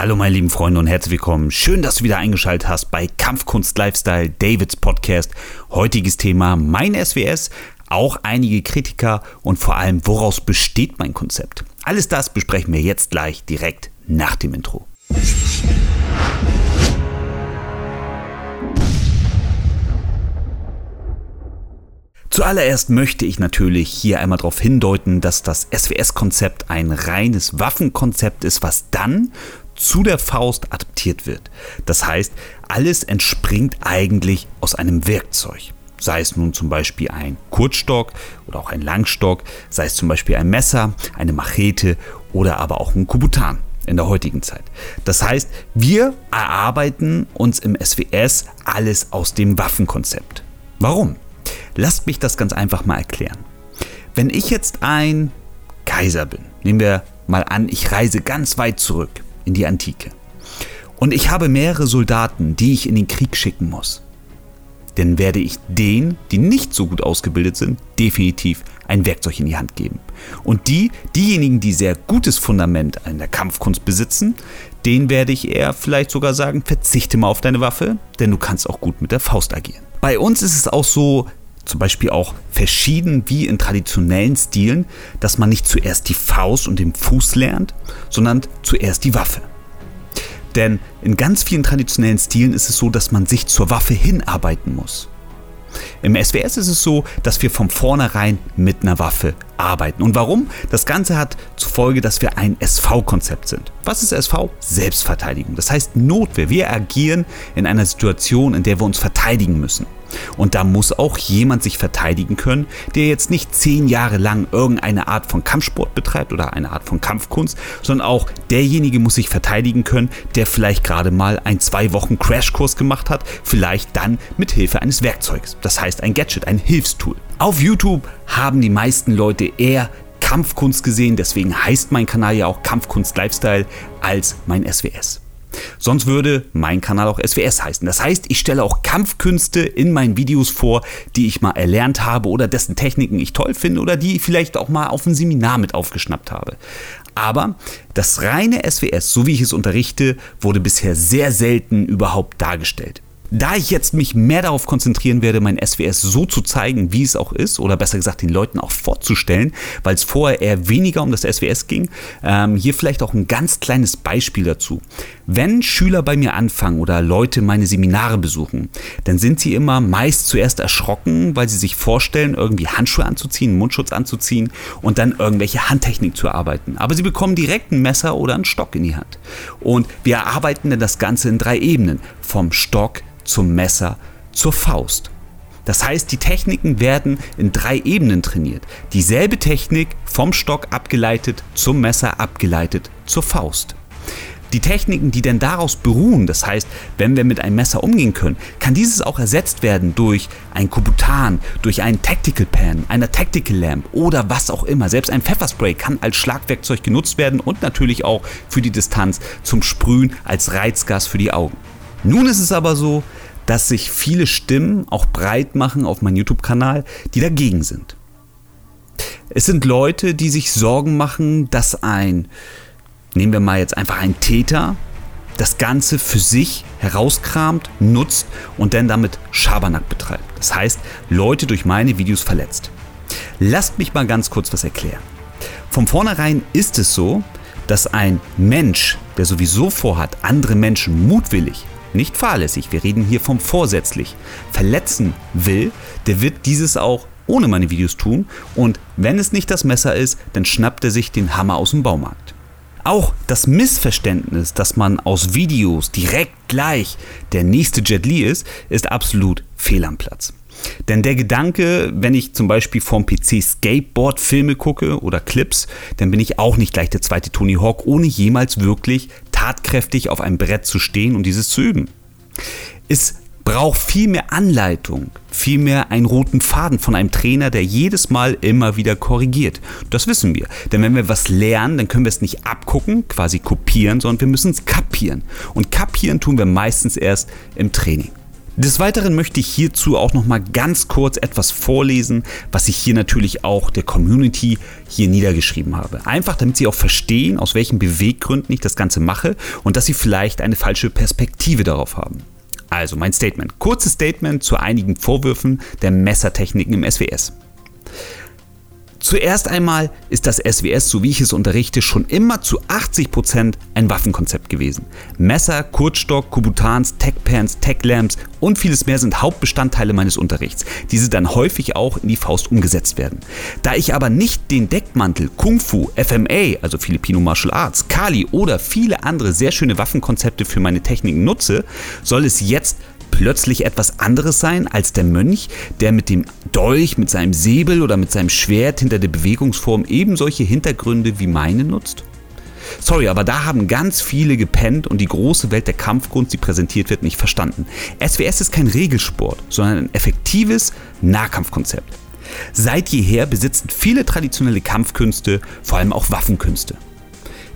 Hallo meine lieben Freunde und herzlich willkommen. Schön, dass du wieder eingeschaltet hast bei Kampfkunst Lifestyle, Davids Podcast. Heutiges Thema mein SWS, auch einige Kritiker und vor allem, woraus besteht mein Konzept. Alles das besprechen wir jetzt gleich direkt nach dem Intro. Zuallererst möchte ich natürlich hier einmal darauf hindeuten, dass das SWS-Konzept ein reines Waffenkonzept ist, was dann zu der Faust adaptiert wird. Das heißt, alles entspringt eigentlich aus einem Werkzeug. Sei es nun zum Beispiel ein Kurzstock oder auch ein Langstock, sei es zum Beispiel ein Messer, eine Machete oder aber auch ein Kubutan in der heutigen Zeit. Das heißt, wir erarbeiten uns im SWS alles aus dem Waffenkonzept. Warum? Lasst mich das ganz einfach mal erklären. Wenn ich jetzt ein Kaiser bin, nehmen wir mal an, ich reise ganz weit zurück in die Antike. Und ich habe mehrere Soldaten, die ich in den Krieg schicken muss. Dann werde ich denen, die nicht so gut ausgebildet sind, definitiv ein Werkzeug in die Hand geben. Und die, diejenigen, die sehr gutes Fundament in der Kampfkunst besitzen, denen werde ich eher vielleicht sogar sagen, verzichte mal auf deine Waffe, denn du kannst auch gut mit der Faust agieren. Bei uns ist es auch so, zum Beispiel auch verschieden wie in traditionellen Stilen, dass man nicht zuerst die Faust und den Fuß lernt, sondern zuerst die Waffe. Denn in ganz vielen traditionellen Stilen ist es so, dass man sich zur Waffe hinarbeiten muss. Im SWS ist es so, dass wir von vornherein mit einer Waffe arbeiten. Und warum? Das Ganze hat zur Folge, dass wir ein SV-Konzept sind. Was ist SV? Selbstverteidigung. Das heißt Notwehr. Wir agieren in einer Situation, in der wir uns verteidigen müssen. Und da muss auch jemand sich verteidigen können, der jetzt nicht zehn Jahre lang irgendeine Art von Kampfsport betreibt oder eine Art von Kampfkunst, sondern auch derjenige muss sich verteidigen können, der vielleicht gerade mal ein zwei Wochen Crashkurs gemacht hat, vielleicht dann mit Hilfe eines Werkzeugs. Das heißt ein Gadget, ein Hilfstool. Auf YouTube haben die meisten Leute eher Kampfkunst gesehen, deswegen heißt mein Kanal ja auch Kampfkunst Lifestyle als mein SWS. Sonst würde mein Kanal auch SWS heißen. Das heißt, ich stelle auch Kampfkünste in meinen Videos vor, die ich mal erlernt habe oder dessen Techniken ich toll finde oder die vielleicht auch mal auf ein Seminar mit aufgeschnappt habe. Aber das reine SWS, so wie ich es unterrichte, wurde bisher sehr selten überhaupt dargestellt. Da ich jetzt mich mehr darauf konzentrieren werde, mein SWS so zu zeigen, wie es auch ist, oder besser gesagt den Leuten auch vorzustellen, weil es vorher eher weniger um das SWS ging, ähm, hier vielleicht auch ein ganz kleines Beispiel dazu. Wenn Schüler bei mir anfangen oder Leute meine Seminare besuchen, dann sind sie immer meist zuerst erschrocken, weil sie sich vorstellen, irgendwie Handschuhe anzuziehen, Mundschutz anzuziehen und dann irgendwelche Handtechnik zu erarbeiten. Aber sie bekommen direkt ein Messer oder einen Stock in die Hand. Und wir erarbeiten dann das Ganze in drei Ebenen. Vom Stock zum Messer, zur Faust. Das heißt, die Techniken werden in drei Ebenen trainiert. Dieselbe Technik vom Stock abgeleitet zum Messer abgeleitet zur Faust. Die Techniken, die denn daraus beruhen, das heißt, wenn wir mit einem Messer umgehen können, kann dieses auch ersetzt werden durch ein Kubutan, durch einen Tactical Pan, einer Tactical Lamp oder was auch immer. Selbst ein Pfefferspray kann als Schlagwerkzeug genutzt werden und natürlich auch für die Distanz zum Sprühen als Reizgas für die Augen. Nun ist es aber so, dass sich viele Stimmen auch breit machen auf meinem YouTube-Kanal, die dagegen sind. Es sind Leute, die sich Sorgen machen, dass ein, nehmen wir mal jetzt einfach einen Täter, das Ganze für sich herauskramt, nutzt und dann damit Schabernack betreibt. Das heißt, Leute durch meine Videos verletzt. Lasst mich mal ganz kurz was erklären. Von vornherein ist es so, dass ein Mensch, der sowieso vorhat, andere Menschen mutwillig nicht fahrlässig, wir reden hier vom vorsätzlich, verletzen will, der wird dieses auch ohne meine Videos tun und wenn es nicht das Messer ist, dann schnappt er sich den Hammer aus dem Baumarkt. Auch das Missverständnis, dass man aus Videos direkt gleich der nächste Jet Li ist, ist absolut fehl am Platz. Denn der Gedanke, wenn ich zum Beispiel vom PC Skateboard-Filme gucke oder Clips, dann bin ich auch nicht gleich der zweite Tony Hawk, ohne jemals wirklich tatkräftig auf einem Brett zu stehen und dieses zu üben. Es braucht viel mehr Anleitung, viel mehr einen roten Faden von einem Trainer, der jedes Mal immer wieder korrigiert. Das wissen wir. Denn wenn wir was lernen, dann können wir es nicht abgucken, quasi kopieren, sondern wir müssen es kapieren. Und kapieren tun wir meistens erst im Training. Des Weiteren möchte ich hierzu auch noch mal ganz kurz etwas vorlesen, was ich hier natürlich auch der Community hier niedergeschrieben habe. Einfach damit sie auch verstehen, aus welchen Beweggründen ich das Ganze mache und dass sie vielleicht eine falsche Perspektive darauf haben. Also mein Statement. Kurzes Statement zu einigen Vorwürfen der Messertechniken im SWS. Zuerst einmal ist das SWS, so wie ich es unterrichte, schon immer zu 80% ein Waffenkonzept gewesen. Messer, Kurzstock, Kubutans, Tech-Pans, Tech-Lamps und vieles mehr sind Hauptbestandteile meines Unterrichts, diese dann häufig auch in die Faust umgesetzt werden. Da ich aber nicht den Deckmantel Kung Fu, FMA, also Filipino Martial Arts, Kali oder viele andere sehr schöne Waffenkonzepte für meine Techniken nutze, soll es jetzt plötzlich etwas anderes sein als der Mönch, der mit dem Dolch, mit seinem Säbel oder mit seinem Schwert hinter der Bewegungsform eben solche Hintergründe wie meine nutzt? Sorry, aber da haben ganz viele gepennt und die große Welt der Kampfkunst, die präsentiert wird, nicht verstanden. SWS ist kein Regelsport, sondern ein effektives Nahkampfkonzept. Seit jeher besitzen viele traditionelle Kampfkünste, vor allem auch Waffenkünste.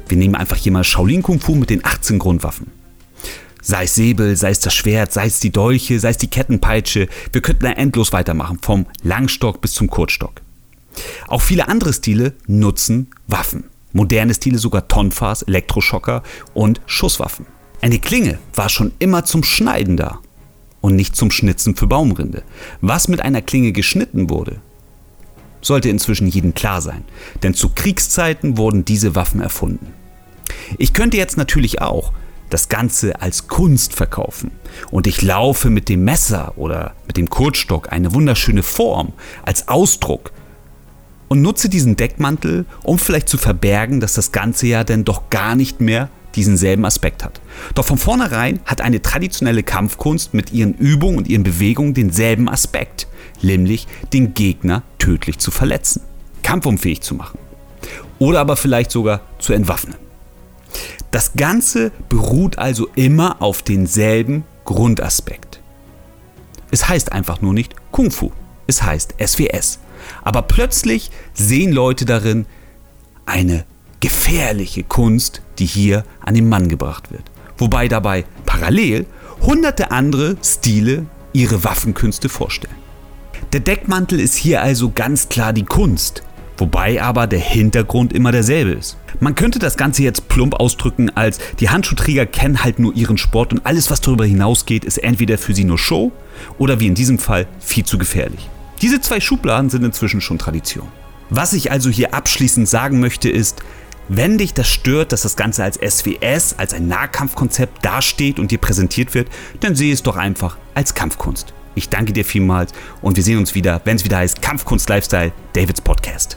Wir nehmen einfach hier mal Shaolin Kung Fu mit den 18 Grundwaffen. Sei es Säbel, sei es das Schwert, sei es die Dolche, sei es die Kettenpeitsche. Wir könnten da endlos weitermachen, vom Langstock bis zum Kurzstock. Auch viele andere Stile nutzen Waffen. Moderne Stile sogar Tonfas, Elektroschocker und Schusswaffen. Eine Klinge war schon immer zum Schneiden da und nicht zum Schnitzen für Baumrinde. Was mit einer Klinge geschnitten wurde, sollte inzwischen jedem klar sein, denn zu Kriegszeiten wurden diese Waffen erfunden. Ich könnte jetzt natürlich auch das Ganze als Kunst verkaufen und ich laufe mit dem Messer oder mit dem Kurzstock eine wunderschöne Form als Ausdruck und nutze diesen Deckmantel, um vielleicht zu verbergen, dass das Ganze ja dann doch gar nicht mehr diesen selben Aspekt hat. Doch von vornherein hat eine traditionelle Kampfkunst mit ihren Übungen und ihren Bewegungen denselben Aspekt, nämlich den Gegner tödlich zu verletzen, kampfunfähig zu machen oder aber vielleicht sogar zu entwaffnen. Das Ganze beruht also immer auf denselben Grundaspekt. Es heißt einfach nur nicht Kung Fu, es heißt SWS. Aber plötzlich sehen Leute darin eine gefährliche Kunst, die hier an den Mann gebracht wird. Wobei dabei parallel hunderte andere Stile ihre Waffenkünste vorstellen. Der Deckmantel ist hier also ganz klar die Kunst, wobei aber der Hintergrund immer derselbe ist. Man könnte das Ganze jetzt plump ausdrücken als die Handschuhträger kennen halt nur ihren Sport und alles, was darüber hinausgeht, ist entweder für sie nur Show oder wie in diesem Fall viel zu gefährlich. Diese zwei Schubladen sind inzwischen schon Tradition. Was ich also hier abschließend sagen möchte ist, wenn dich das stört, dass das Ganze als SWS, als ein Nahkampfkonzept dasteht und dir präsentiert wird, dann sehe es doch einfach als Kampfkunst. Ich danke dir vielmals und wir sehen uns wieder, wenn es wieder heißt Kampfkunst Lifestyle, Davids Podcast.